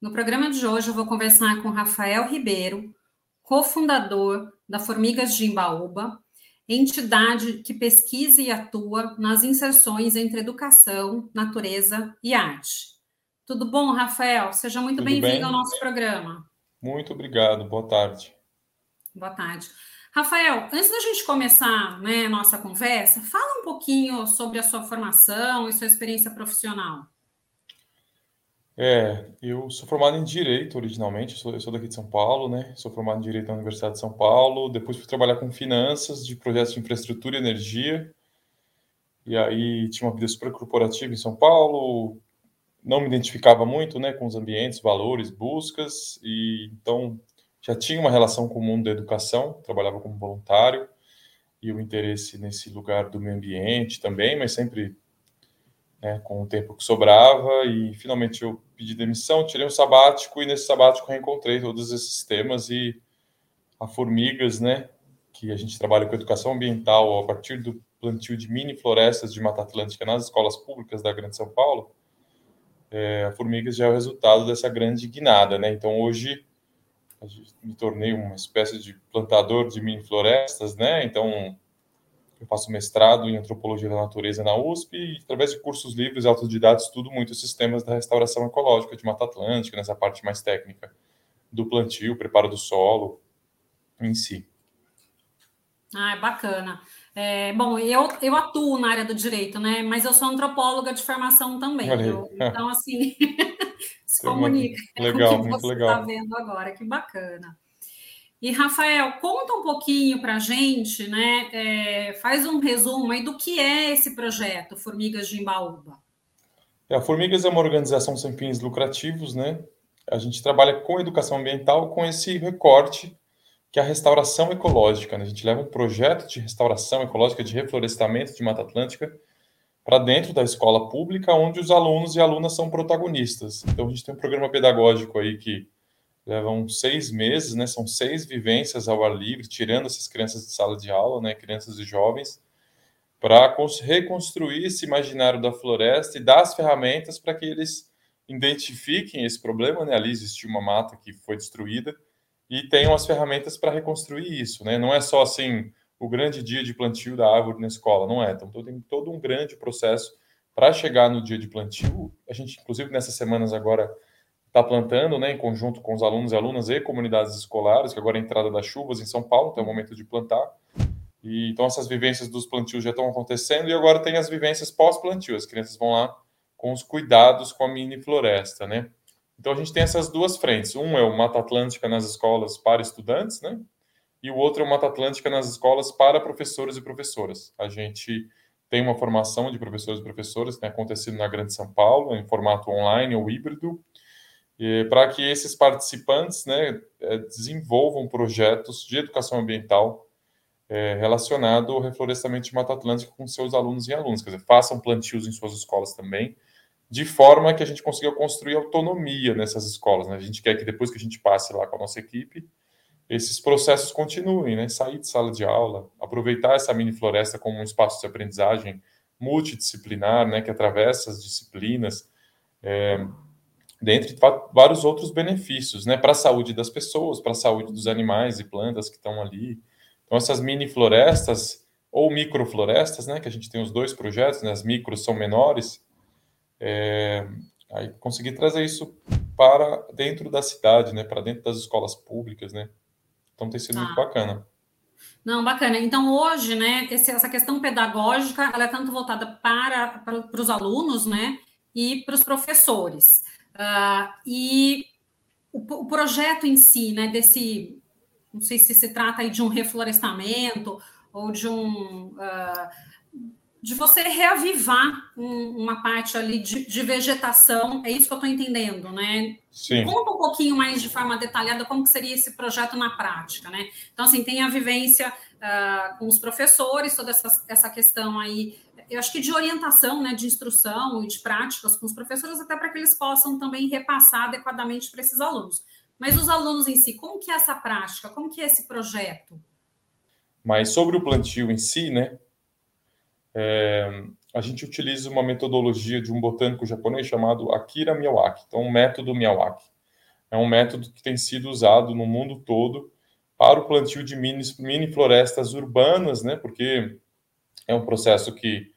No programa de hoje eu vou conversar com Rafael Ribeiro, cofundador da Formigas de Imbaúba, entidade que pesquisa e atua nas inserções entre educação, natureza e arte. Tudo bom, Rafael? Seja muito bem-vindo bem? ao nosso programa. Muito obrigado, boa tarde. Boa tarde. Rafael, antes da gente começar né, a nossa conversa, fala um pouquinho sobre a sua formação e sua experiência profissional. É, eu sou formado em Direito originalmente, eu sou, eu sou daqui de São Paulo, né? Sou formado em Direito na Universidade de São Paulo, depois fui trabalhar com finanças de projetos de infraestrutura e energia, e aí tinha uma vida super corporativa em São Paulo, não me identificava muito, né, com os ambientes, valores, buscas, e então já tinha uma relação com o mundo da educação, trabalhava como voluntário, e o interesse nesse lugar do meio ambiente também, mas sempre né, com o tempo que sobrava, e finalmente eu pedi demissão, tirei um sabático, e nesse sabático reencontrei todos esses temas, e a Formigas, né, que a gente trabalha com educação ambiental a partir do plantio de mini florestas de Mata Atlântica nas escolas públicas da Grande São Paulo, é, a Formigas já é o resultado dessa grande guinada, né? Então hoje me tornei uma espécie de plantador de mini florestas, né? Então eu faço mestrado em antropologia da natureza na USP e, através de cursos livres e autodidatos, estudo muito os sistemas da restauração ecológica de Mata Atlântica, nessa parte mais técnica do plantio, preparo do solo em si. Ah, é bacana. É, bom, eu, eu atuo na área do direito, né? Mas eu sou antropóloga de formação também. Eu, então, assim, se comunica legal, com o que você está vendo agora. Que bacana. E, Rafael, conta um pouquinho para a gente, né? É, faz um resumo aí do que é esse projeto Formigas de Imbaúba. É, a Formigas é uma organização sem fins lucrativos, né? A gente trabalha com educação ambiental com esse recorte que é a restauração ecológica. Né? A gente leva um projeto de restauração ecológica, de reflorestamento de Mata Atlântica para dentro da escola pública, onde os alunos e alunas são protagonistas. Então, a gente tem um programa pedagógico aí que levam seis meses, né? São seis vivências ao ar livre, tirando essas crianças de sala de aula, né? Crianças e jovens, para reconstruir esse imaginário da floresta e dar as ferramentas para que eles identifiquem esse problema, né? Ali existiu uma mata que foi destruída e tenham as ferramentas para reconstruir isso, né? Não é só assim o grande dia de plantio da árvore na escola, não é. Então tem todo um grande processo para chegar no dia de plantio. A gente, inclusive, nessas semanas agora está plantando, né, em conjunto com os alunos e alunas e comunidades escolares, que agora é a entrada das chuvas em São Paulo, então é o momento de plantar. E, então essas vivências dos plantios já estão acontecendo e agora tem as vivências pós-plantio. As crianças vão lá com os cuidados com a mini floresta, né? Então a gente tem essas duas frentes. Um é o Mata Atlântica nas escolas para estudantes, né? E o outro é o Mata Atlântica nas escolas para professores e professoras. A gente tem uma formação de professores e professoras que tem acontecido na Grande São Paulo, em formato online ou híbrido, para que esses participantes né, é, desenvolvam projetos de educação ambiental é, relacionado ao reflorestamento de Mata Atlântica com seus alunos e alunas, quer dizer, façam plantios em suas escolas também, de forma que a gente consiga construir autonomia nessas escolas. Né? A gente quer que depois que a gente passe lá com a nossa equipe, esses processos continuem, né? sair de sala de aula, aproveitar essa mini floresta como um espaço de aprendizagem multidisciplinar, né? que atravessa as disciplinas, é, dentre vários outros benefícios, né, para a saúde das pessoas, para a saúde dos animais e plantas que estão ali. Então, essas mini florestas ou microflorestas, né, que a gente tem os dois projetos, né, as micros são menores, é, aí conseguir trazer isso para dentro da cidade, né, para dentro das escolas públicas, né. Então tem sido ah. muito bacana. Não, bacana. Então, hoje, né, essa questão pedagógica, ela é tanto voltada para, para, para os alunos, né, e para os professores. Uh, e o, o, projeto em si, né, desse, não sei se se trata aí de um reflorestamento ou de um. Uh, de você reavivar um, uma parte ali de, de, vegetação, é isso que eu estou entendendo, né? Sim. Conta um pouquinho mais de forma detalhada como que seria esse projeto na prática, né? Então, assim, tem a vivência uh, com os professores, toda essa, essa questão aí eu acho que de orientação, né, de instrução e de práticas com os professores, até para que eles possam também repassar adequadamente para esses alunos. Mas os alunos em si, como que é essa prática? Como que é esse projeto? Mas sobre o plantio em si, né, é, a gente utiliza uma metodologia de um botânico japonês chamado Akira Miyawaki, então o método Miyawaki. É um método que tem sido usado no mundo todo para o plantio de mini, mini florestas urbanas, né, porque é um processo que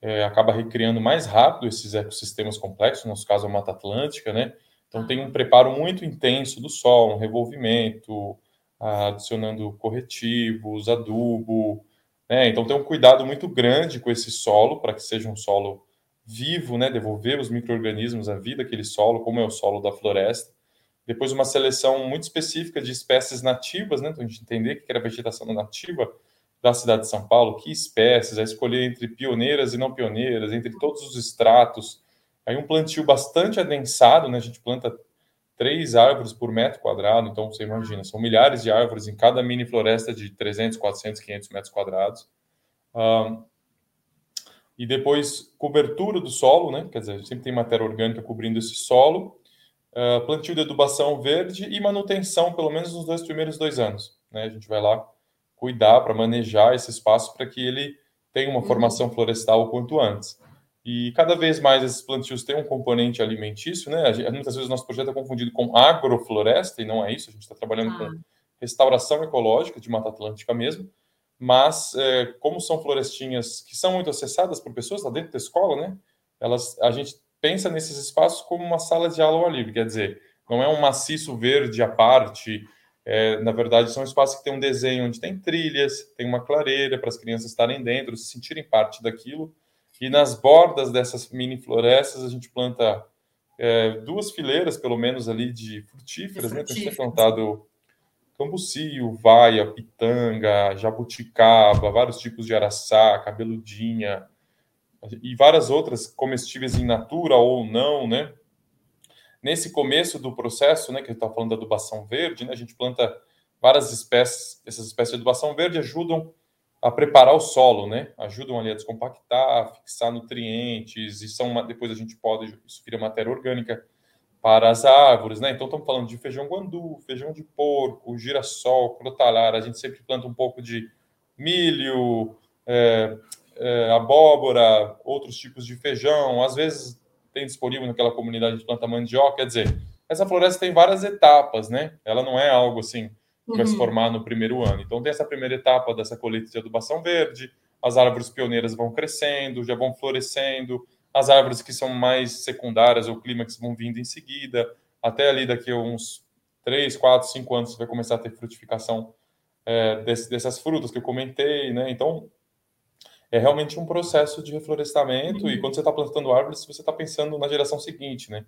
é, acaba recriando mais rápido esses ecossistemas complexos, no nosso caso a Mata Atlântica, né? Então tem um preparo muito intenso do solo, um revolvimento, adicionando corretivos, adubo, né? Então tem um cuidado muito grande com esse solo para que seja um solo vivo, né? Devolver os micro-organismos à vida aquele solo, como é o solo da floresta. Depois uma seleção muito específica de espécies nativas, né? Então a gente entender que era vegetação nativa, da cidade de São Paulo, que espécies, a escolher entre pioneiras e não pioneiras, entre todos os estratos. Aí um plantio bastante adensado, né? A gente planta três árvores por metro quadrado, então você imagina, são milhares de árvores em cada mini floresta de 300, 400, 500 metros quadrados. Um, e depois cobertura do solo, né? Quer dizer, sempre tem matéria orgânica cobrindo esse solo. Uh, plantio de adubação verde e manutenção, pelo menos nos dois primeiros dois anos. Né? A gente vai lá cuidar, para manejar esse espaço para que ele tenha uma uhum. formação florestal o quanto antes. E cada vez mais esses plantios têm um componente alimentício, né? Muitas vezes o nosso projeto é confundido com agrofloresta, e não é isso, a gente está trabalhando ah. com restauração ecológica de Mata Atlântica mesmo, mas é, como são florestinhas que são muito acessadas por pessoas lá dentro da escola, né? Elas, a gente pensa nesses espaços como uma sala de aula ao livre, quer dizer, não é um maciço verde à parte, é, na verdade, são espaços que tem um desenho onde tem trilhas, tem uma clareira para as crianças estarem dentro, se sentirem parte daquilo. E nas bordas dessas mini florestas, a gente planta é, duas fileiras, pelo menos, ali de frutíferas, né? Tem plantado cambucio, vaia, pitanga, jabuticaba, vários tipos de araçá, cabeludinha e várias outras comestíveis em natura ou não, né? Nesse começo do processo, né, que a está falando da adubação verde, né, a gente planta várias espécies, essas espécies de adubação verde ajudam a preparar o solo, né? Ajudam ali a descompactar, fixar nutrientes e são uma, depois a gente pode isso vira matéria orgânica para as árvores, né? Então estamos falando de feijão guandu, feijão de porco, girassol, crotalara. A gente sempre planta um pouco de milho, é, é, abóbora, outros tipos de feijão. Às vezes tem disponível naquela comunidade de planta mandioca. Quer dizer, essa floresta tem várias etapas, né? Ela não é algo assim que uhum. vai se uhum. formar no primeiro ano. Então tem essa primeira etapa dessa colheita de adubação verde, as árvores pioneiras vão crescendo, já vão florescendo, as árvores que são mais secundárias ou clímax vão vindo em seguida, até ali daqui a uns 3, 4, 5 anos você vai começar a ter frutificação é, desse, dessas frutas que eu comentei, né? Então é realmente um processo de reflorestamento uhum. e quando você está plantando árvores, você está pensando na geração seguinte, né?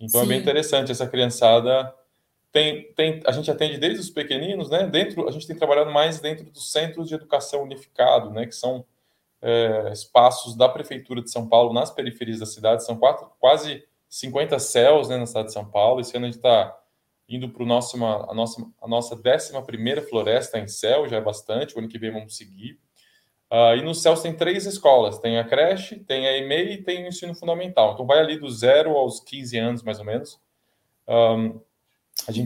Então Sim. é bem interessante essa criançada tem, tem a gente atende desde os pequeninos, né? Dentro a gente tem trabalhado mais dentro dos centros de educação unificado, né? Que são é, espaços da prefeitura de São Paulo nas periferias da cidade, são quatro, quase 50 céus, né, na cidade de São Paulo. Esse ano a gente está indo para a nossa a nossa a nossa décima primeira floresta em céu, já é bastante. O ano que vem vamos seguir. Uh, e no CELS tem três escolas: tem a creche, tem a EMEI e tem o ensino fundamental. Então, vai ali do zero aos 15 anos, mais ou menos. Um,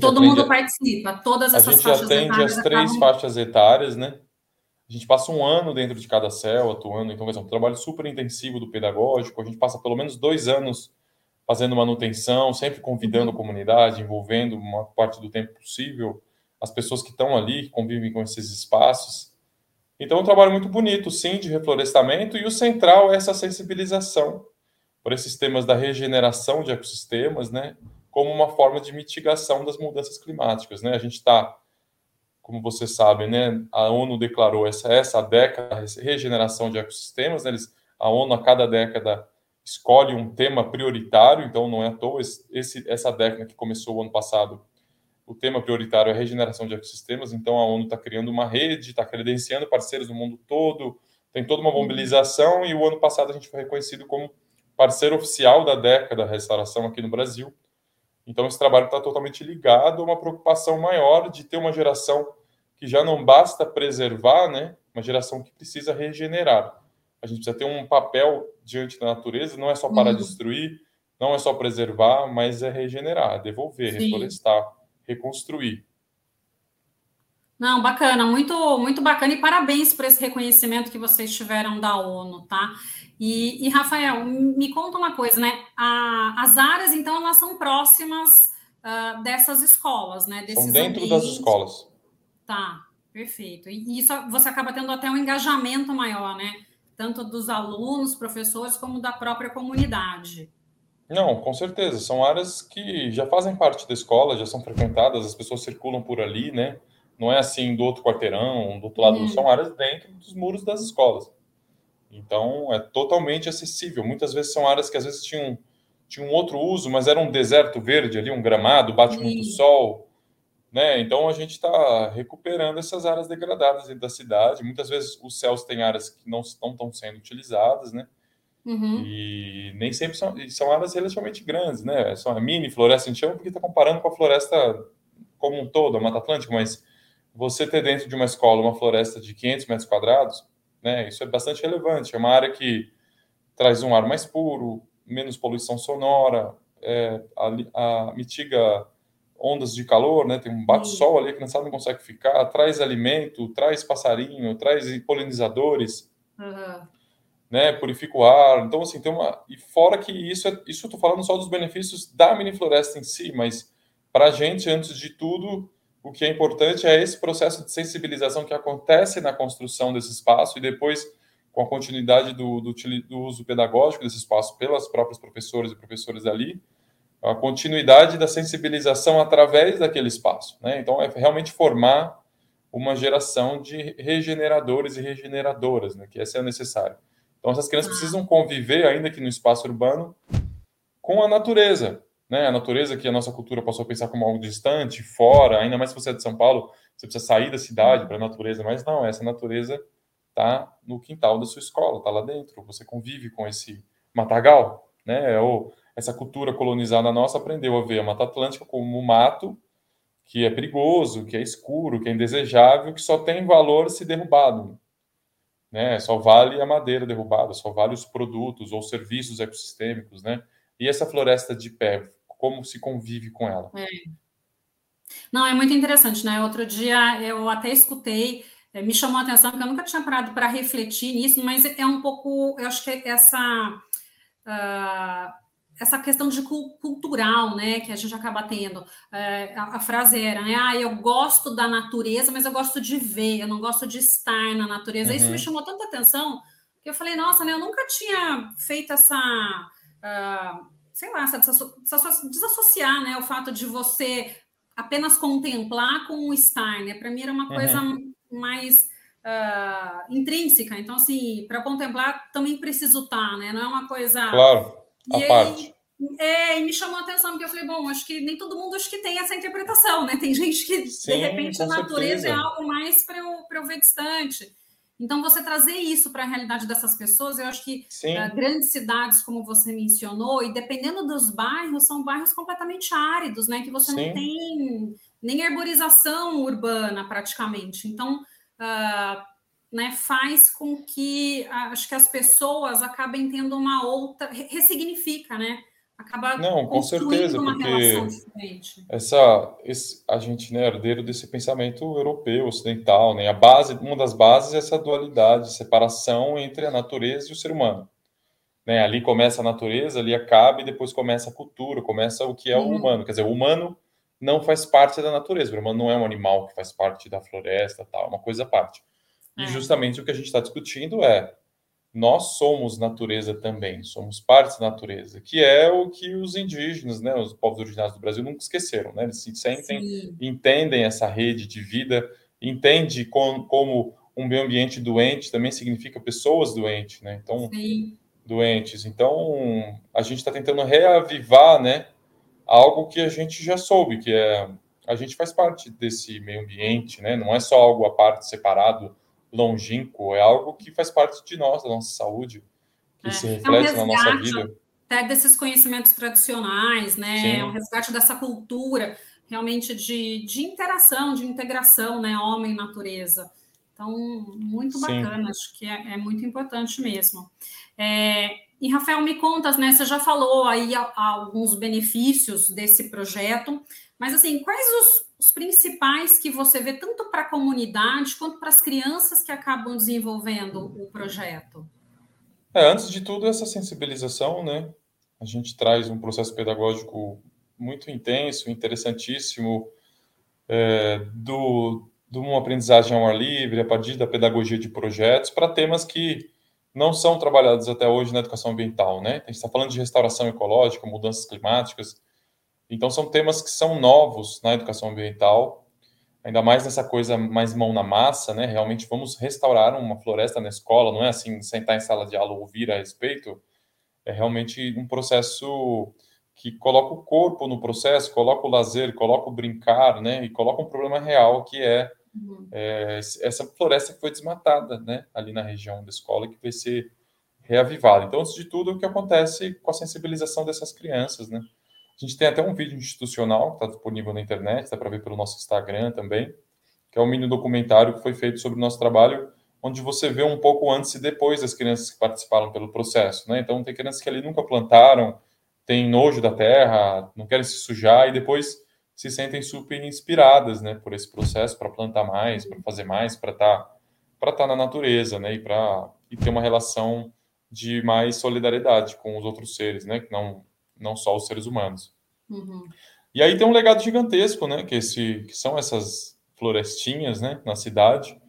Todo atende, mundo participa, todas essas faixas etárias. A gente atende as três acabam... faixas etárias, né? A gente passa um ano dentro de cada céu atuando, então ser um trabalho super intensivo do pedagógico. A gente passa pelo menos dois anos fazendo manutenção, sempre convidando a comunidade, envolvendo uma parte do tempo possível as pessoas que estão ali, que convivem com esses espaços. Então, é um trabalho muito bonito, sim, de reflorestamento, e o central é essa sensibilização para esses temas da regeneração de ecossistemas, né, como uma forma de mitigação das mudanças climáticas. Né? A gente está, como vocês sabem, né, a ONU declarou essa, essa década regeneração de ecossistemas, né, eles, a ONU, a cada década, escolhe um tema prioritário, então não é à toa esse, essa década que começou o ano passado o tema prioritário é a regeneração de ecossistemas, então a ONU está criando uma rede, está credenciando parceiros no mundo todo, tem toda uma mobilização, e o ano passado a gente foi reconhecido como parceiro oficial da década da restauração aqui no Brasil. Então esse trabalho está totalmente ligado a uma preocupação maior de ter uma geração que já não basta preservar, né, uma geração que precisa regenerar. A gente precisa ter um papel diante da natureza, não é só para uhum. destruir, não é só preservar, mas é regenerar, devolver, Sim. reflorestar reconstruir. Não, bacana, muito, muito bacana e parabéns por esse reconhecimento que vocês tiveram da ONU, tá? E, e Rafael, me conta uma coisa, né? A, as áreas, então, elas são próximas uh, dessas escolas, né? Desses são dentro ambientes. das escolas. Tá, perfeito. E isso você acaba tendo até um engajamento maior, né? Tanto dos alunos, professores, como da própria comunidade. Não, com certeza. São áreas que já fazem parte da escola, já são frequentadas, as pessoas circulam por ali, né? Não é assim do outro quarteirão, do outro lado, uhum. são áreas dentro dos muros das escolas. Então, é totalmente acessível. Muitas vezes são áreas que às vezes tinham, tinham outro uso, mas era um deserto verde ali, um gramado, bate Sim. muito sol, né? Então, a gente está recuperando essas áreas degradadas dentro da cidade. Muitas vezes os céus têm áreas que não estão sendo utilizadas, né? Uhum. E nem sempre são, são áreas relativamente grandes, né? São a mini floresta, a gente chama porque está comparando com a floresta como um todo, a Mata Atlântica, mas você ter dentro de uma escola uma floresta de 500 metros quadrados, né? Isso é bastante relevante. É uma área que traz um ar mais puro, menos poluição sonora, é, a, a, mitiga ondas de calor, né? Tem um bate-sol ali que a criançada não consegue ficar, traz alimento, traz passarinho, traz polinizadores. Uhum né, purifica o ar. Então, assim, tem uma. E fora que isso, é... isso eu estou falando só dos benefícios da mini floresta em si, mas para a gente, antes de tudo, o que é importante é esse processo de sensibilização que acontece na construção desse espaço e depois, com a continuidade do, do, do uso pedagógico desse espaço pelas próprias professoras e professores ali, a continuidade da sensibilização através daquele espaço. Né? Então, é realmente formar uma geração de regeneradores e regeneradoras, né? que essa é necessário. Então, essas crianças precisam conviver, ainda que no espaço urbano, com a natureza. Né? A natureza que a nossa cultura passou a pensar como algo distante, fora, ainda mais se você é de São Paulo, você precisa sair da cidade para a natureza, mas não, essa natureza está no quintal da sua escola, está lá dentro, você convive com esse matagal, né? Ou essa cultura colonizada nossa aprendeu a ver a Mata Atlântica como um mato que é perigoso, que é escuro, que é indesejável, que só tem valor se derrubado né? Só vale a madeira derrubada, só vale os produtos ou serviços ecossistêmicos, né? E essa floresta de pé, como se convive com ela? É. Não, é muito interessante, né? Outro dia eu até escutei, é, me chamou a atenção, porque eu nunca tinha parado para refletir nisso, mas é um pouco, eu acho que essa. Uh, essa questão de cultural, né, que a gente acaba tendo. É, a, a, frase era, né, ah, eu gosto da natureza, mas eu gosto de ver, eu não gosto de estar na natureza. Uhum. Isso me chamou tanta atenção que eu falei, nossa, né, eu nunca tinha feito essa, uh, sei lá, essa, essa, desassociar, né, o fato de você apenas contemplar com o estar, né? Para mim era uma coisa uhum. mais uh, intrínseca. Então, assim, para contemplar também preciso estar, né? Não é uma coisa claro a e parte. Aí, é, e me chamou a atenção, porque eu falei, bom, acho que nem todo mundo acho que tem essa interpretação, né? Tem gente que, Sim, de repente, a natureza certeza. é algo mais para eu, eu ver distante. Então, você trazer isso para a realidade dessas pessoas, eu acho que uh, grandes cidades, como você mencionou, e dependendo dos bairros, são bairros completamente áridos, né? Que você Sim. não tem nem arborização urbana, praticamente. Então, uh, né, faz com que acho que as pessoas acabem tendo uma outra ressignifica, né? Acaba não, com certeza, porque essa esse, a gente né, é herdeiro desse pensamento europeu, ocidental, né? A base, uma das bases é essa dualidade, separação entre a natureza e o ser humano. Né? Ali começa a natureza, ali acaba e depois começa a cultura, começa o que é uhum. o humano. Quer dizer, o humano não faz parte da natureza, o humano não é um animal que faz parte da floresta, tal, uma coisa à parte. E é. justamente o que a gente está discutindo é nós somos natureza também, somos parte da natureza, que é o que os indígenas, né, os povos originários do Brasil nunca esqueceram, né? Eles se sentem, Sim. entendem essa rede de vida, entende com, como um meio ambiente doente também significa pessoas doentes, né? Então, Sim. doentes. Então, a gente está tentando reavivar, né, algo que a gente já soube, que é a gente faz parte desse meio ambiente, né? Não é só algo à parte separado longínquo, é algo que faz parte de nós, da nossa saúde, que é, se reflete é um na nossa vida. Até desses conhecimentos tradicionais, né? Sim. É um resgate dessa cultura realmente de, de interação, de integração, né? Homem e natureza. Então, muito bacana, Sim. acho que é, é, muito importante mesmo. É, E, Rafael, me contas, né? Você já falou aí alguns benefícios desse projeto, mas assim, quais os, os principais que você vê tanto para a comunidade quanto para as crianças que acabam desenvolvendo o projeto? É, antes de tudo, essa sensibilização, né? A gente traz um processo pedagógico muito intenso, interessantíssimo, é, do, de uma aprendizagem ao ar livre, a partir da pedagogia de projetos, para temas que não são trabalhados até hoje na educação ambiental, né? A gente está falando de restauração ecológica, mudanças climáticas, então são temas que são novos na educação ambiental, ainda mais nessa coisa mais mão na massa, né? Realmente vamos restaurar uma floresta na escola, não é assim sentar em sala de aula ouvir a respeito, é realmente um processo que coloca o corpo no processo, coloca o lazer, coloca o brincar, né? E coloca um problema real que é Uhum. É, essa floresta que foi desmatada, né, ali na região da escola, que vai ser reavivada. Então, antes de tudo, o que acontece com a sensibilização dessas crianças, né? A gente tem até um vídeo institucional que está disponível na internet, dá para ver pelo nosso Instagram também, que é um mini documentário que foi feito sobre o nosso trabalho, onde você vê um pouco antes e depois das crianças que participaram pelo processo, né? Então, tem crianças que ali nunca plantaram, têm nojo da terra, não querem se sujar, e depois se sentem super inspiradas, né, por esse processo para plantar mais, para fazer mais, para estar para estar tá na natureza, né, e para e ter uma relação de mais solidariedade com os outros seres, né, que não não só os seres humanos. Uhum. E aí tem um legado gigantesco, né, que esse que são essas florestinhas, né, na cidade,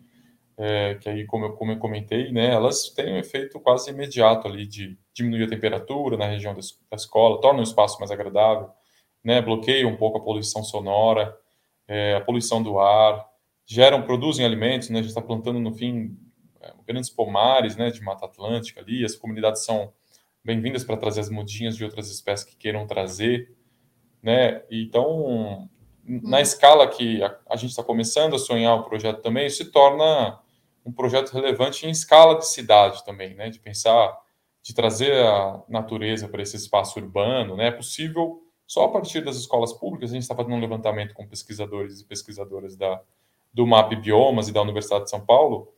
é, que aí como eu, como eu comentei, né, elas têm um efeito quase imediato ali de diminuir a temperatura na região da, escola, torna o espaço mais agradável, né, bloqueiam um pouco a poluição sonora, é, a poluição do ar, geram, produzem alimentos, né, a gente está plantando, no fim, é, grandes pomares né, de Mata Atlântica ali, as comunidades são bem-vindas para trazer as mudinhas de outras espécies que queiram trazer, né, então, na uhum. escala que a, a gente está começando a sonhar o projeto também, isso se torna um projeto relevante em escala de cidade também, né, de pensar, de trazer a natureza para esse espaço urbano, né, é possível só a partir das escolas públicas, a gente está fazendo um levantamento com pesquisadores e pesquisadoras da, do MAP Biomas e da Universidade de São Paulo.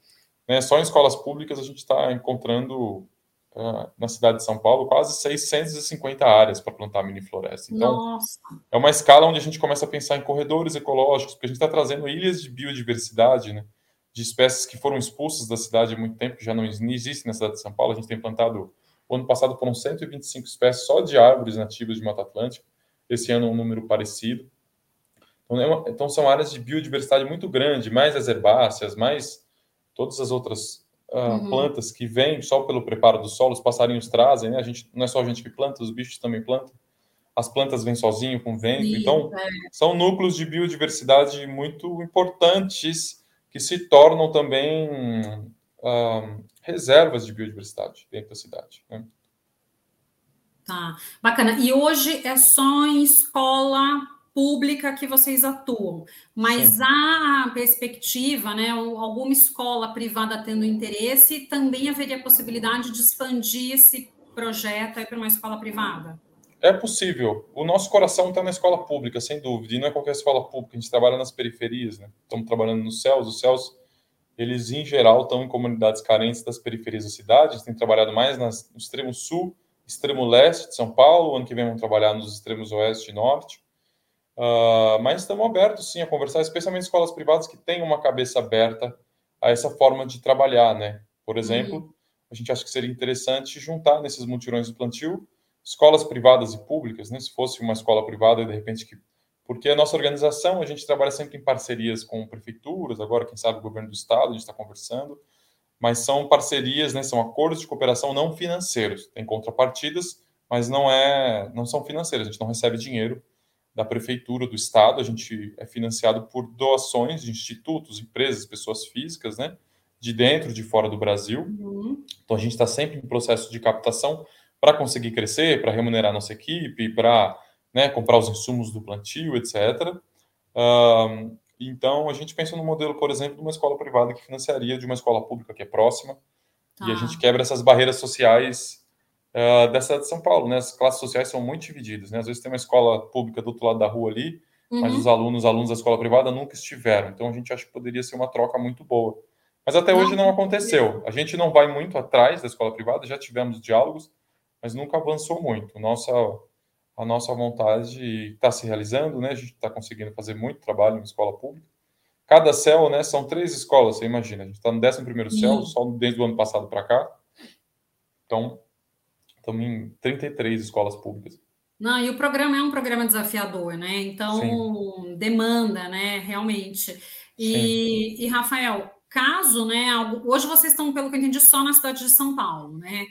Né, só em escolas públicas a gente está encontrando uh, na cidade de São Paulo quase 650 áreas para plantar mini floresta. Então, Nossa. é uma escala onde a gente começa a pensar em corredores ecológicos, porque a gente está trazendo ilhas de biodiversidade, né, de espécies que foram expulsas da cidade há muito tempo, que já não existem na cidade de São Paulo. A gente tem plantado, o ano passado foram 125 espécies só de árvores nativas de Mata Atlântica esse ano um número parecido. Então, é uma, então, são áreas de biodiversidade muito grande, mais as herbáceas, mais todas as outras uh, uhum. plantas que vêm só pelo preparo do solo, os passarinhos trazem, né? A gente, não é só a gente que planta, os bichos também plantam. As plantas vêm sozinho com vento. Sim, então, é. são núcleos de biodiversidade muito importantes que se tornam também uh, reservas de biodiversidade dentro da cidade. Né? Tá, bacana. E hoje é só em escola pública que vocês atuam, mas Sim. a perspectiva, né, alguma escola privada tendo interesse, também haveria possibilidade de expandir esse projeto para uma escola privada? É possível. O nosso coração está na escola pública, sem dúvida, e não é qualquer escola pública, a gente trabalha nas periferias, né? Estamos trabalhando nos céus, os céus, eles em geral estão em comunidades carentes das periferias da cidade, a tem trabalhado mais nas, no extremo sul extremo leste de São Paulo, ano que vem vamos trabalhar nos extremos oeste e norte. Uh, mas estamos abertos sim a conversar, especialmente escolas privadas que têm uma cabeça aberta a essa forma de trabalhar, né? Por exemplo, uhum. a gente acha que seria interessante juntar nesses mutirões de plantio escolas privadas e públicas, né? Se fosse uma escola privada, de repente que porque a nossa organização a gente trabalha sempre em parcerias com prefeituras, agora quem sabe o governo do estado, a gente está conversando mas são parcerias, né, são acordos de cooperação não financeiros. Tem contrapartidas, mas não é, não são financeiras. A gente não recebe dinheiro da prefeitura, do estado. A gente é financiado por doações de institutos, empresas, pessoas físicas, né, de dentro, e de fora do Brasil. Uhum. Então a gente está sempre em processo de captação para conseguir crescer, para remunerar nossa equipe, para né, comprar os insumos do plantio, etc. Então, a gente pensa no modelo, por exemplo, de uma escola privada que financiaria de uma escola pública que é próxima, tá. e a tá. gente quebra essas barreiras sociais uh, dessa de São Paulo, né? As classes sociais são muito divididas, né? Às vezes tem uma escola pública do outro lado da rua ali, uhum. mas os alunos, os alunos da escola privada nunca estiveram. Então, a gente acha que poderia ser uma troca muito boa. Mas até hoje não aconteceu. A gente não vai muito atrás da escola privada, já tivemos diálogos, mas nunca avançou muito. Nossa, a nossa vontade está se realizando, né? A gente está conseguindo fazer muito trabalho em escola pública. Cada céu, né? São três escolas, você imagina. A gente está no 11 primeiro céu, só desde o ano passado para cá. Então, estamos em 33 escolas públicas. Não, e o programa é um programa desafiador, né? Então, Sim. demanda, né? Realmente. E, e, Rafael, caso, né? Hoje vocês estão, pelo que eu entendi, só na cidade de São Paulo, né?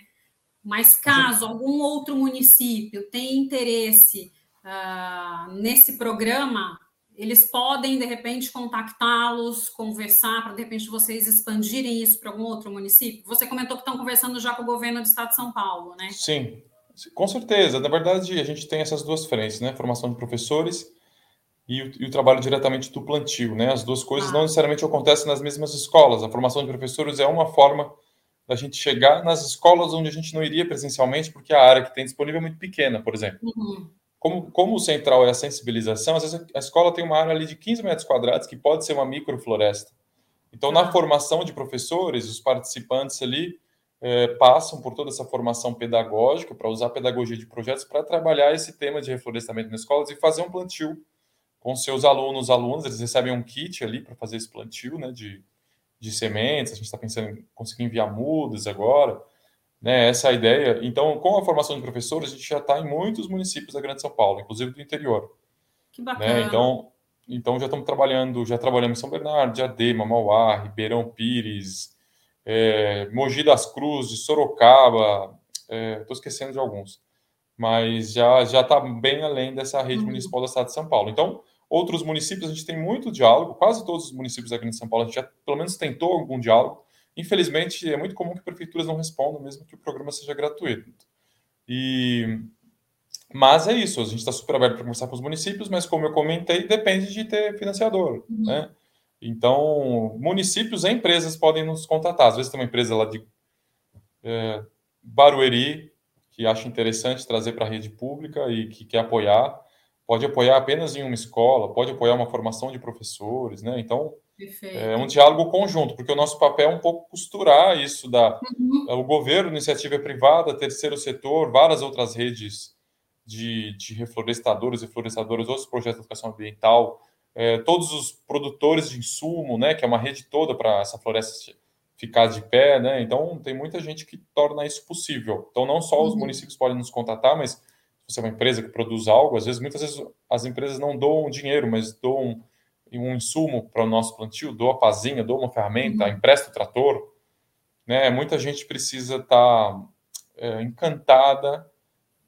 Mas caso algum outro município tenha interesse uh, nesse programa, eles podem, de repente, contactá-los, conversar, para, de repente, vocês expandirem isso para algum outro município? Você comentou que estão conversando já com o governo do estado de São Paulo, né? Sim, com certeza. Na verdade, a gente tem essas duas frentes, né? Formação de professores e o, e o trabalho diretamente do plantio, né? As duas coisas ah. não necessariamente acontecem nas mesmas escolas. A formação de professores é uma forma da gente chegar nas escolas onde a gente não iria presencialmente, porque a área que tem disponível é muito pequena, por exemplo. Uhum. Como, como o central é a sensibilização, às vezes a escola tem uma área ali de 15 metros quadrados que pode ser uma microfloresta. Então, na ah. formação de professores, os participantes ali é, passam por toda essa formação pedagógica para usar pedagogia de projetos para trabalhar esse tema de reflorestamento nas escolas e fazer um plantio com seus alunos, alunos, eles recebem um kit ali para fazer esse plantio, né, de, de sementes, a gente está pensando em conseguir enviar mudas agora, né, essa é a ideia. Então, com a formação de professores, a gente já está em muitos municípios da Grande São Paulo, inclusive do interior. Que né. bacana. Né? Então, então, já estamos trabalhando, já trabalhamos em São Bernardo, Diadema, Mauá, Ribeirão Pires, é, Mogi das Cruzes, Sorocaba, estou é, esquecendo de alguns, mas já já está bem além dessa rede uhum. municipal da cidade de São Paulo. Então, Outros municípios, a gente tem muito diálogo, quase todos os municípios aqui em São Paulo, a gente já pelo menos tentou algum diálogo. Infelizmente, é muito comum que prefeituras não respondam, mesmo que o programa seja gratuito. E... Mas é isso, a gente está super aberto para conversar com os municípios, mas como eu comentei, depende de ter financiador, uhum. né? Então, municípios e empresas podem nos contatar. Às vezes tem uma empresa lá de é, Barueri que acha interessante trazer para a rede pública e que quer apoiar pode apoiar apenas em uma escola, pode apoiar uma formação de professores, né? Então, Perfeito. é um diálogo conjunto, porque o nosso papel é um pouco costurar isso da uhum. o governo, iniciativa privada, terceiro setor, várias outras redes de, de reflorestadores e florestadores, outros projetos de educação ambiental, é, todos os produtores de insumo, né? Que é uma rede toda para essa floresta ficar de pé, né? Então, tem muita gente que torna isso possível. Então, não só os uhum. municípios podem nos contatar, mas você é uma empresa que produz algo, às vezes, muitas vezes, as empresas não doam dinheiro, mas doam um insumo para o nosso plantio, doa a pazinha, doa uma ferramenta, uhum. empresta o trator. Né? Muita gente precisa estar tá, é, encantada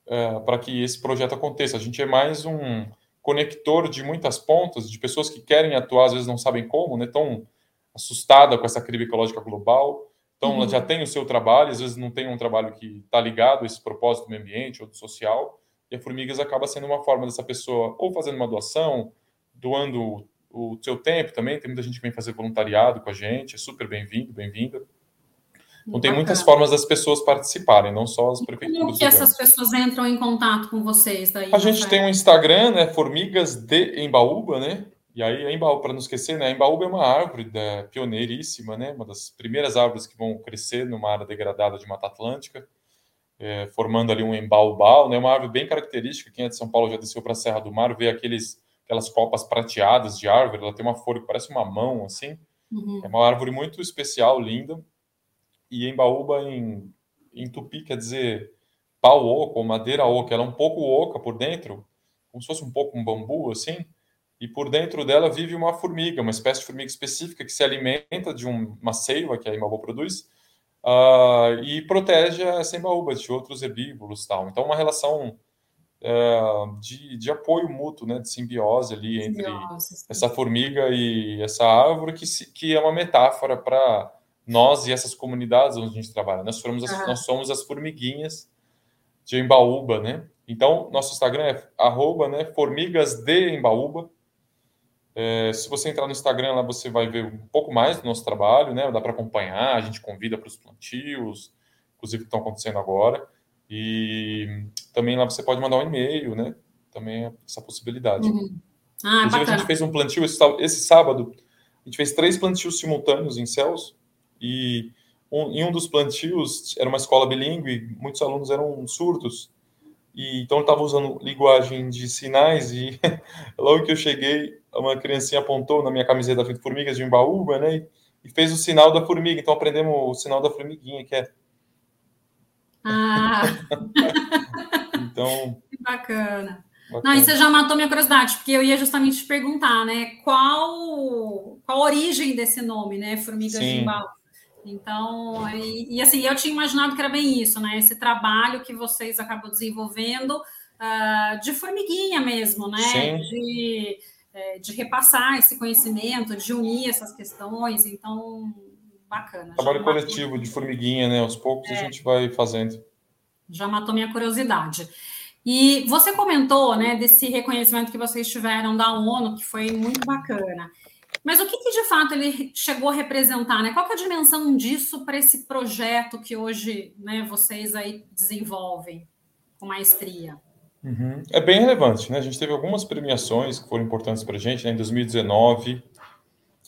é, para que esse projeto aconteça. A gente é mais um conector de muitas pontas, de pessoas que querem atuar, às vezes não sabem como, né? Estão assustada com essa crise ecológica global. Então, uhum. ela já tem o seu trabalho, às vezes não tem um trabalho que está ligado a esse propósito do meio ambiente ou do social. E a Formigas acaba sendo uma forma dessa pessoa ou fazendo uma doação, doando o seu tempo também. Tem muita gente que vem fazer voluntariado com a gente, é super bem-vindo, bem-vinda. Então, tem muitas formas das pessoas participarem, não só as prefeituras. Como que essas pessoas entram em contato com vocês? Daí, a gente tem um Instagram, né? Formigas de Embaúba, né? E aí, Embaúba, para não esquecer, né? Embaúba é uma árvore da, pioneiríssima, né? Uma das primeiras árvores que vão crescer numa área degradada de Mata Atlântica é, formando ali um embaubal, né? Uma árvore bem característica. Quem é de São Paulo já desceu para a Serra do Mar, vê aqueles, aquelas copas prateadas de árvore. Ela tem uma folha que parece uma mão, assim. Uhum. É uma árvore muito especial, linda. E embaúba em, em tupi quer dizer pau oco ou madeira oca. Ela é um pouco oca por dentro, como se fosse um pouco um bambu, assim. E por dentro dela vive uma formiga, uma espécie de formiga específica que se alimenta de um, uma seiva que a embaúba produz uh, e protege a sembaúba de outros herbívoros tal. Então, uma relação uh, de, de apoio mútuo, né, de simbiose ali entre simbiose, essa formiga e essa árvore, que, se, que é uma metáfora para nós e essas comunidades onde a gente trabalha. Nós somos as, nós somos as formiguinhas de Embaúba, né? Então, nosso Instagram é arroba, né, formigas de Embaúba. É, se você entrar no Instagram, lá você vai ver um pouco mais do nosso trabalho, né? Dá para acompanhar, a gente convida para os plantios, inclusive que estão acontecendo agora. E também lá você pode mandar um e-mail, né? Também é essa possibilidade. Uhum. Ah, bacana. a gente fez um plantio esse, sábado, a gente fez três plantios simultâneos em céus e um, em um dos plantios, era uma escola bilíngue, muitos alunos eram surdos, e então estava usando linguagem de sinais, e logo que eu cheguei, uma criancinha apontou na minha camiseta formigas de Imbaúba, né, e, e fez o sinal da formiga, então aprendemos o sinal da formiguinha, que é... Ah! então... Que bacana. Não, e você já matou minha curiosidade, porque eu ia justamente te perguntar, né, qual, qual a origem desse nome, né, de Imbaúba? Então, e, e, assim, eu tinha imaginado que era bem isso, né? Esse trabalho que vocês acabam desenvolvendo uh, de formiguinha mesmo, né? Sim. De, é, de repassar esse conhecimento, de unir essas questões. Então, bacana. Trabalho coletivo de formiguinha, né? Aos poucos é. a gente vai fazendo. Já matou minha curiosidade. E você comentou, né, desse reconhecimento que vocês tiveram da ONU, que foi muito bacana. Mas o que, que, de fato ele chegou a representar, né? Qual é a dimensão disso para esse projeto que hoje né, vocês aí desenvolvem com maestria? Uhum. É bem relevante, né? A gente teve algumas premiações que foram importantes para a gente. Né? Em 2019,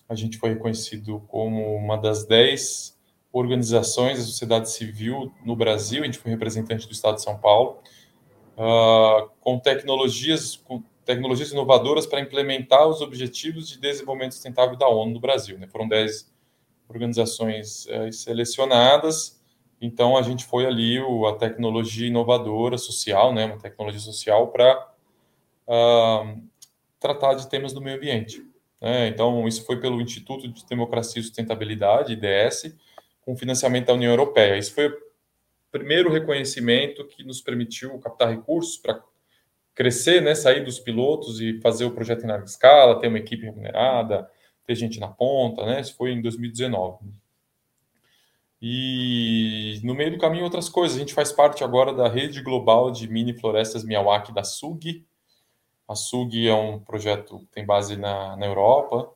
a gente foi reconhecido como uma das dez organizações da sociedade civil no Brasil. A gente foi representante do Estado de São Paulo, uh, com tecnologias, com tecnologias inovadoras para implementar os Objetivos de Desenvolvimento Sustentável da ONU no Brasil. Né? Foram 10 organizações é, selecionadas, então a gente foi ali o, a tecnologia inovadora social, né? uma tecnologia social para uh, tratar de temas do meio ambiente. Né? Então, isso foi pelo Instituto de Democracia e Sustentabilidade, IDS, com financiamento da União Europeia. Isso foi o primeiro reconhecimento que nos permitiu captar recursos para crescer, né, sair dos pilotos e fazer o projeto em larga escala, ter uma equipe remunerada, ter gente na ponta, né? Isso foi em 2019. E no meio do caminho outras coisas. A gente faz parte agora da rede global de mini florestas Miyawaki da SUG. A SUG é um projeto que tem base na, na Europa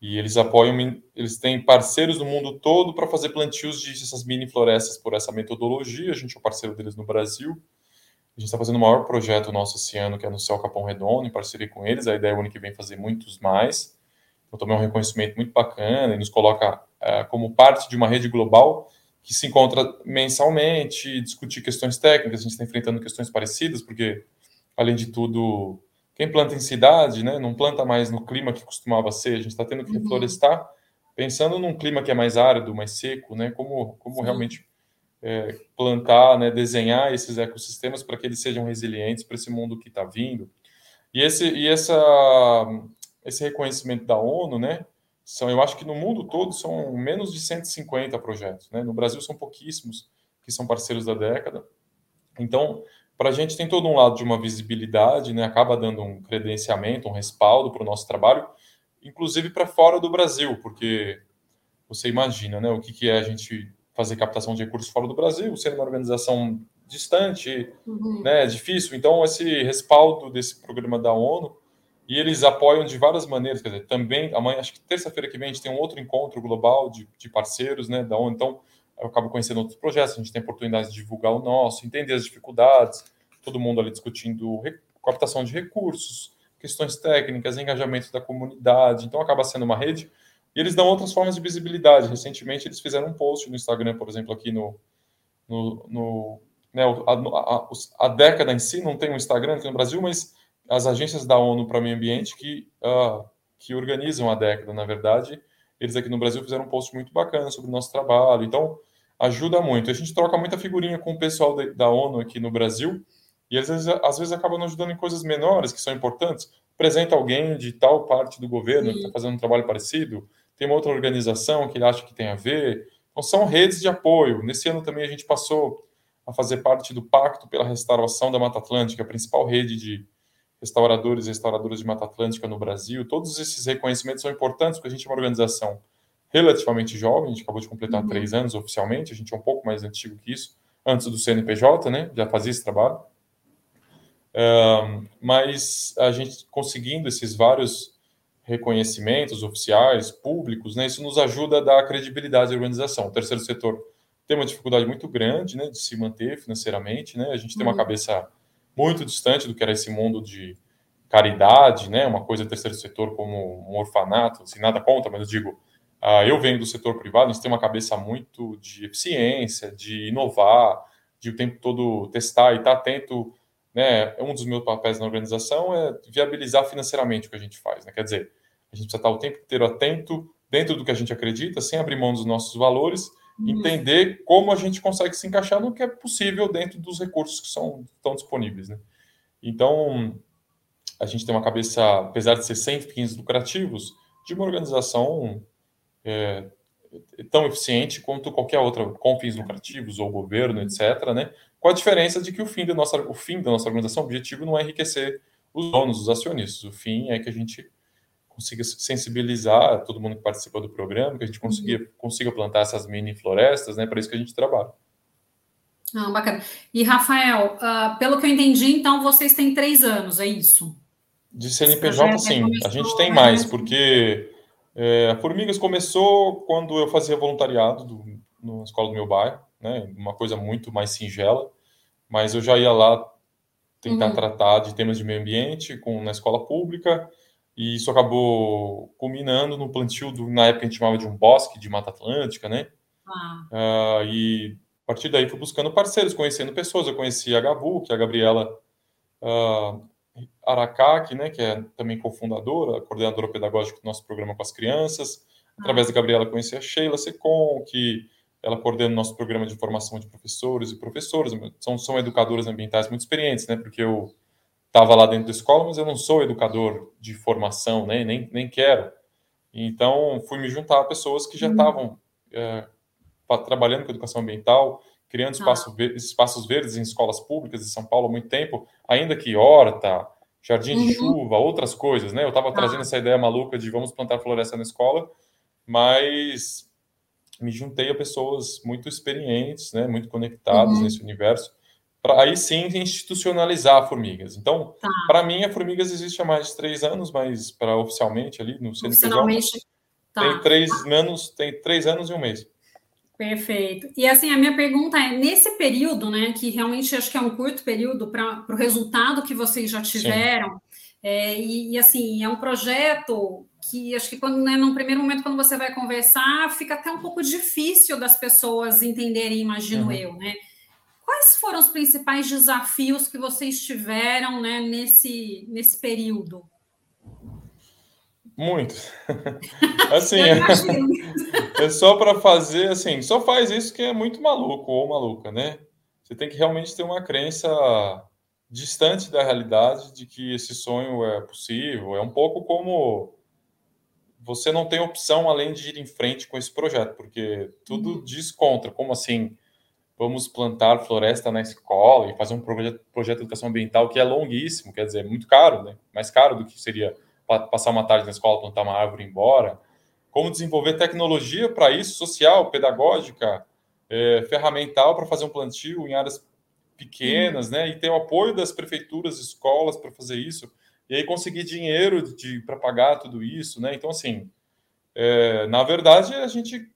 e eles apoiam, eles têm parceiros no mundo todo para fazer plantios de essas mini florestas por essa metodologia. A gente é parceiro deles no Brasil. A gente está fazendo o maior projeto nosso esse ano, que é no Céu Capão Redondo, em parceria com eles. A ideia é o ano que vem fazer muitos mais. Então, também é um reconhecimento muito bacana e nos coloca é, como parte de uma rede global que se encontra mensalmente, discutir questões técnicas. A gente está enfrentando questões parecidas, porque, além de tudo, quem planta em cidade, né, não planta mais no clima que costumava ser. A gente está tendo que uhum. reflorestar, pensando num clima que é mais árido, mais seco, né, como, como realmente é, plantar, né, desenhar esses ecossistemas para que eles sejam resilientes para esse mundo que está vindo. E esse e essa esse reconhecimento da ONU, né, são eu acho que no mundo todo são menos de 150 projetos, né? No Brasil são pouquíssimos que são parceiros da década. Então, para a gente tem todo um lado de uma visibilidade, né? Acaba dando um credenciamento, um respaldo para o nosso trabalho, inclusive para fora do Brasil, porque você imagina, né? O que, que é a gente fazer captação de recursos fora do Brasil, sendo uma organização distante, uhum. né, é difícil. Então, esse respaldo desse programa da ONU, e eles apoiam de várias maneiras, quer dizer, também, amanhã, acho que terça-feira que vem, a gente tem um outro encontro global de, de parceiros, né, da ONU, então eu acabo conhecendo outros projetos, a gente tem oportunidade de divulgar o nosso, entender as dificuldades, todo mundo ali discutindo captação de recursos, questões técnicas, engajamento da comunidade, então acaba sendo uma rede e eles dão outras formas de visibilidade. Recentemente, eles fizeram um post no Instagram, por exemplo, aqui no. no, no né, a, a, a, década em si não tem um Instagram aqui no Brasil, mas as agências da ONU para o Meio Ambiente que, uh, que organizam a década, na verdade, eles aqui no Brasil fizeram um post muito bacana sobre o nosso trabalho. Então, ajuda muito. A gente troca muita figurinha com o pessoal da ONU aqui no Brasil e eles às vezes acabam nos ajudando em coisas menores que são importantes. Apresenta alguém de tal parte do governo Sim. que está fazendo um trabalho parecido tem uma outra organização que ele acha que tem a ver. Então, são redes de apoio. Nesse ano também a gente passou a fazer parte do Pacto pela Restauração da Mata Atlântica, a principal rede de restauradores e restauradoras de Mata Atlântica no Brasil. Todos esses reconhecimentos são importantes porque a gente é uma organização relativamente jovem, a gente acabou de completar uhum. três anos oficialmente, a gente é um pouco mais antigo que isso, antes do CNPJ, né? Já fazia esse trabalho. Um, mas a gente conseguindo esses vários reconhecimentos oficiais, públicos, né, isso nos ajuda a dar credibilidade à organização. O terceiro setor tem uma dificuldade muito grande né, de se manter financeiramente, né, a gente tem uma uhum. cabeça muito distante do que era esse mundo de caridade, né, uma coisa do terceiro setor como um orfanato, assim, nada contra, mas eu digo, Ah, eu venho do setor privado, a gente tem uma cabeça muito de eficiência, de inovar, de o tempo todo testar e estar tá atento. Né? Um dos meus papéis na organização é viabilizar financeiramente o que a gente faz. Né? Quer dizer, a gente precisa estar o tempo inteiro atento dentro do que a gente acredita, sem abrir mão dos nossos valores. Entender como a gente consegue se encaixar no que é possível dentro dos recursos que são estão disponíveis. Né? Então, a gente tem uma cabeça, apesar de ser sem fins lucrativos, de uma organização é, tão eficiente quanto qualquer outra com fins lucrativos ou governo, etc. Né? Com a diferença de que o fim da nossa, o fim da nossa organização, o objetivo não é enriquecer os donos, os acionistas. O fim é que a gente consiga sensibilizar todo mundo que participa do programa, que a gente consiga, uhum. consiga plantar essas mini florestas, né? Para isso que a gente trabalha. Ah, bacana. E, Rafael, uh, pelo que eu entendi, então vocês têm três anos, é isso? De CNPJ, sim. Começou, a gente tem mais, porque é, a Formigas começou quando eu fazia voluntariado do, na escola do meu bairro, né? Uma coisa muito mais singela, mas eu já ia lá tentar uhum. tratar de temas de meio ambiente com, na escola pública, e isso acabou culminando no plantio, do, na época a gente chamava de um bosque de Mata Atlântica, né? Ah. Uh, e a partir daí fui buscando parceiros, conhecendo pessoas. Eu conheci a Gabu, que é a Gabriela uh, Aracaki, né, que é também cofundadora, coordenadora pedagógica do nosso programa com as crianças. Através da Gabriela conheci a Sheila Secon, que ela coordena o nosso programa de formação de professores e professoras. São, são educadoras ambientais muito experientes, né, porque eu estava lá dentro da escola, mas eu não sou educador de formação, né, nem, nem quero. Então, fui me juntar a pessoas que já uhum. estavam é, trabalhando com educação ambiental, criando espaço, ah. espaços verdes em escolas públicas de São Paulo há muito tempo, ainda que horta, jardim de uhum. chuva, outras coisas, né? Eu estava ah. trazendo essa ideia maluca de vamos plantar floresta na escola, mas me juntei a pessoas muito experientes, né, muito conectadas uhum. nesse universo, para aí sim institucionalizar formigas. Então, tá. para mim, a formigas existe há mais de três anos, mas para oficialmente ali no CNPJ, tá. tem três anos, tem três anos e um mês. Perfeito. E assim, a minha pergunta é: nesse período, né, que realmente acho que é um curto período para o resultado que vocês já tiveram, é, e, e, assim, é um projeto que acho que quando, né, num primeiro momento, quando você vai conversar, fica até um pouco difícil das pessoas entenderem, imagino uhum. eu, né? Quais foram os principais desafios que vocês tiveram né, nesse, nesse período? Muito. assim, é, é só para fazer, assim, só faz isso que é muito maluco ou maluca, né? Você tem que realmente ter uma crença distante da realidade de que esse sonho é possível. É um pouco como você não tem opção além de ir em frente com esse projeto, porque tudo uhum. diz contra. Como assim? Vamos plantar floresta na escola e fazer um projeto, projeto de educação ambiental que é longuíssimo, quer dizer, muito caro, né? Mais caro do que seria passar uma tarde na escola, plantar uma árvore e ir embora. Como desenvolver tecnologia para isso, social, pedagógica, é, ferramental para fazer um plantio em áreas pequenas, uhum. né? E ter o apoio das prefeituras, escolas para fazer isso. E aí conseguir dinheiro para pagar tudo isso, né? Então, assim, é, na verdade, a gente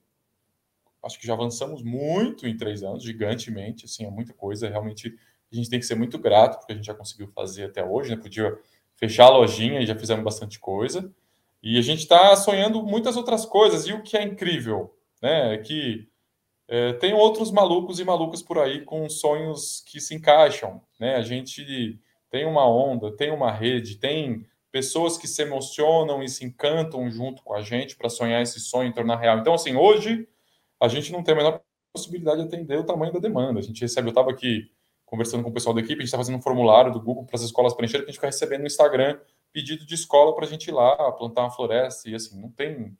acho que já avançamos muito em três anos, gigantemente, assim, é muita coisa. Realmente, a gente tem que ser muito grato porque a gente já conseguiu fazer até hoje, né? Podia fechar a lojinha e já fizemos bastante coisa. E a gente está sonhando muitas outras coisas. E o que é incrível, né, é que é, tem outros malucos e malucas por aí com sonhos que se encaixam, né? A gente tem uma onda, tem uma rede, tem pessoas que se emocionam e se encantam junto com a gente para sonhar esse sonho e tornar real. Então, assim, hoje a gente não tem a menor possibilidade de atender o tamanho da demanda. A gente recebe, eu estava aqui conversando com o pessoal da equipe, a gente está fazendo um formulário do Google para as escolas preencherem, que a gente fica recebendo no Instagram pedido de escola para a gente ir lá plantar uma floresta, e assim, não tem,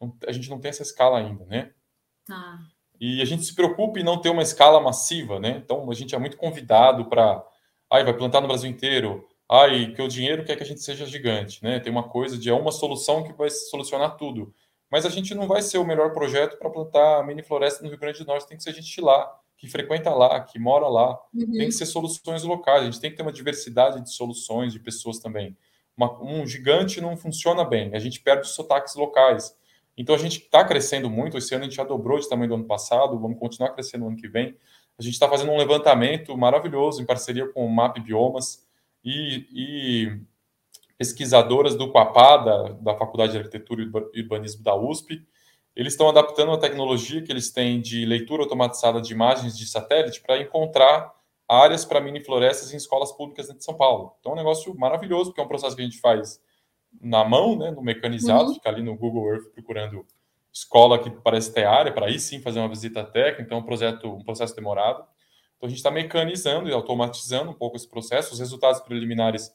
não, a gente não tem essa escala ainda, né? Tá. E a gente se preocupa em não ter uma escala massiva, né? Então, a gente é muito convidado para, ai, vai plantar no Brasil inteiro, ai, que o dinheiro quer que a gente seja gigante, né? Tem uma coisa de é uma solução que vai solucionar tudo. Mas a gente não vai ser o melhor projeto para plantar mini floresta no Rio Grande do Norte, tem que ser a gente lá que frequenta lá, que mora lá. Uhum. Tem que ser soluções locais. A gente tem que ter uma diversidade de soluções, de pessoas também. Uma, um gigante não funciona bem. A gente perde os sotaques locais. Então a gente está crescendo muito. Esse ano a gente já dobrou de tamanho do ano passado. Vamos continuar crescendo no ano que vem. A gente está fazendo um levantamento maravilhoso em parceria com o MAP Biomas e, e pesquisadoras do Quapá, da, da Faculdade de Arquitetura e Urbanismo da USP eles estão adaptando a tecnologia que eles têm de leitura automatizada de imagens de satélite para encontrar áreas para mini florestas em escolas públicas dentro de São Paulo. Então é um negócio maravilhoso, porque é um processo que a gente faz na mão, né, no mecanizado, uhum. fica ali no Google Earth procurando escola que parece ter área para aí sim fazer uma visita técnica, então é um projeto, um processo demorado. Então a gente está mecanizando e automatizando um pouco esse processo. Os resultados preliminares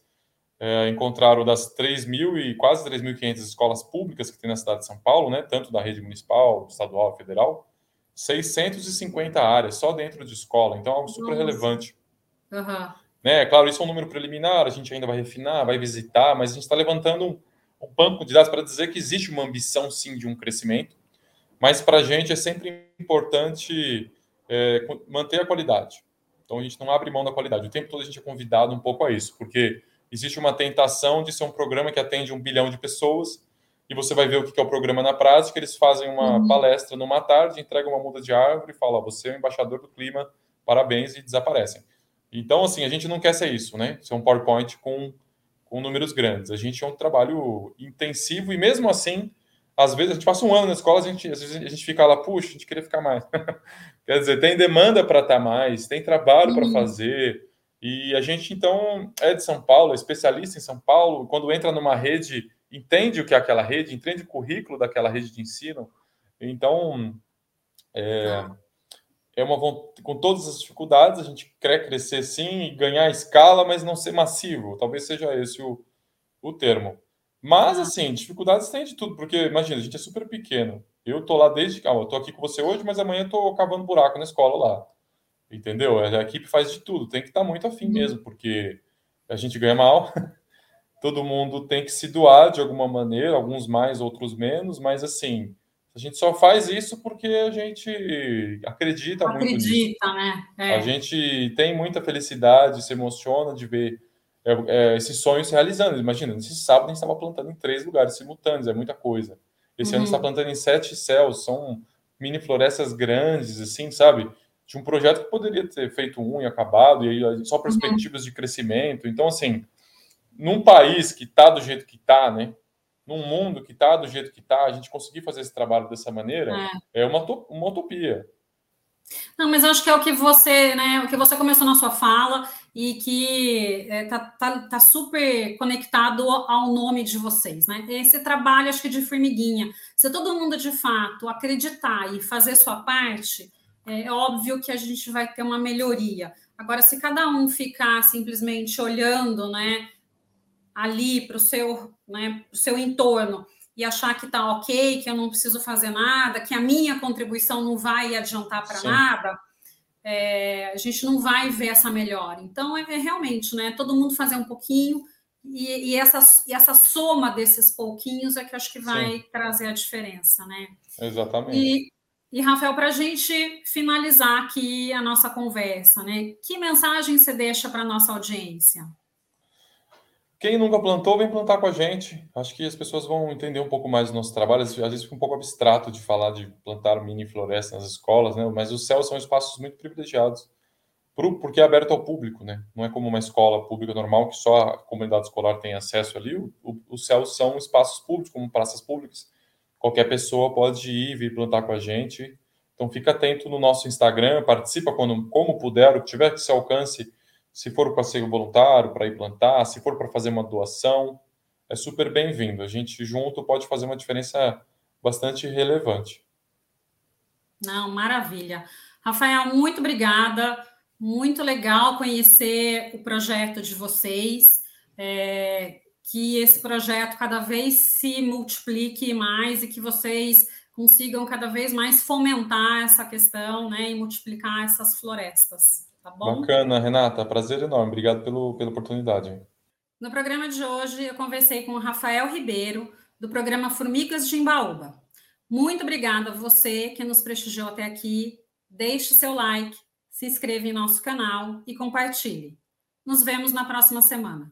é, encontraram das 3 mil e quase 3.500 escolas públicas que tem na cidade de São Paulo, né, tanto da rede municipal, estadual, federal, 650 áreas só dentro de escola. Então é algo super Nossa. relevante. Uhum. Né, claro, isso é um número preliminar, a gente ainda vai refinar, vai visitar, mas a gente está levantando um, um banco de dados para dizer que existe uma ambição, sim, de um crescimento, mas para a gente é sempre importante é, manter a qualidade. Então a gente não abre mão da qualidade. O tempo todo a gente é convidado um pouco a isso, porque existe uma tentação de ser um programa que atende um bilhão de pessoas e você vai ver o que é o programa na prática. Eles fazem uma uhum. palestra numa tarde, entregam uma muda de árvore e falam: você é o embaixador do clima, parabéns, e desaparecem. Então, assim, a gente não quer ser isso, né? Ser um PowerPoint com, com números grandes. A gente é um trabalho intensivo e, mesmo assim, às vezes a gente passa um ano na escola, a gente, às vezes a gente fica lá, puxa, a gente queria ficar mais. Quer dizer, tem demanda para estar mais, tem trabalho uhum. para fazer. E a gente, então, é de São Paulo, é especialista em São Paulo. Quando entra numa rede, entende o que é aquela rede, entende o currículo daquela rede de ensino. Então, é, é uma com todas as dificuldades, a gente quer crescer sim e ganhar escala, mas não ser massivo. Talvez seja esse o, o termo. Mas, assim, dificuldades tem de tudo, porque, imagina, a gente é super pequeno. Eu tô lá desde. Ah, eu tô aqui com você hoje, mas amanhã eu tô cavando buraco na escola lá. Entendeu? A equipe faz de tudo. Tem que estar tá muito afim uhum. mesmo, porque a gente ganha mal. Todo mundo tem que se doar de alguma maneira, alguns mais, outros menos, mas assim, a gente só faz isso porque a gente acredita, acredita muito nisso. Acredita, né? É. A gente tem muita felicidade, se emociona de ver é, é, esse sonho se realizando. Imagina, nesse sábado a gente estava plantando em três lugares simultâneos, é muita coisa. Esse uhum. ano está plantando em sete céus, são mini florestas grandes, assim, sabe? De um projeto que poderia ter feito um e acabado, e aí só perspectivas uhum. de crescimento. Então, assim, num país que está do jeito que está, né? Num mundo que está do jeito que está, a gente conseguir fazer esse trabalho dessa maneira é, é uma, uma utopia. Não, mas acho que é o que você, né, o que você começou na sua fala e que é, tá, tá, tá, super conectado ao nome de vocês, né? Esse trabalho, acho que de formiguinha. Se todo mundo de fato acreditar e fazer sua parte, é óbvio que a gente vai ter uma melhoria. Agora, se cada um ficar simplesmente olhando, né, ali para o seu, né, pro seu entorno e achar que está ok, que eu não preciso fazer nada, que a minha contribuição não vai adiantar para nada, é, a gente não vai ver essa melhora. Então, é, é, realmente, né? Todo mundo fazer um pouquinho e, e, essa, e essa soma desses pouquinhos é que acho que vai Sim. trazer a diferença, né? Exatamente. E, e Rafael, para a gente finalizar aqui a nossa conversa, né? Que mensagem você deixa para a nossa audiência? Quem nunca plantou, vem plantar com a gente. Acho que as pessoas vão entender um pouco mais do nosso trabalho. Às vezes fica um pouco abstrato de falar de plantar mini florestas nas escolas, né? Mas os céus são espaços muito privilegiados, porque é aberto ao público, né? Não é como uma escola pública normal que só a comunidade escolar tem acesso ali. Os céus são espaços públicos, como praças públicas. Qualquer pessoa pode ir vir plantar com a gente. Então fica atento no nosso Instagram, participa quando como puder, o que tiver que se alcance se for para ser voluntário, para ir plantar, se for para fazer uma doação, é super bem-vindo. A gente junto pode fazer uma diferença bastante relevante. Não, maravilha. Rafael, muito obrigada. Muito legal conhecer o projeto de vocês. É, que esse projeto cada vez se multiplique mais e que vocês consigam cada vez mais fomentar essa questão né, e multiplicar essas florestas. Tá bom? Bacana, Renata. Prazer enorme. Obrigado pelo, pela oportunidade. No programa de hoje, eu conversei com o Rafael Ribeiro, do programa Formigas de Embaúba. Muito obrigada a você que nos prestigiou até aqui. Deixe seu like, se inscreva em nosso canal e compartilhe. Nos vemos na próxima semana.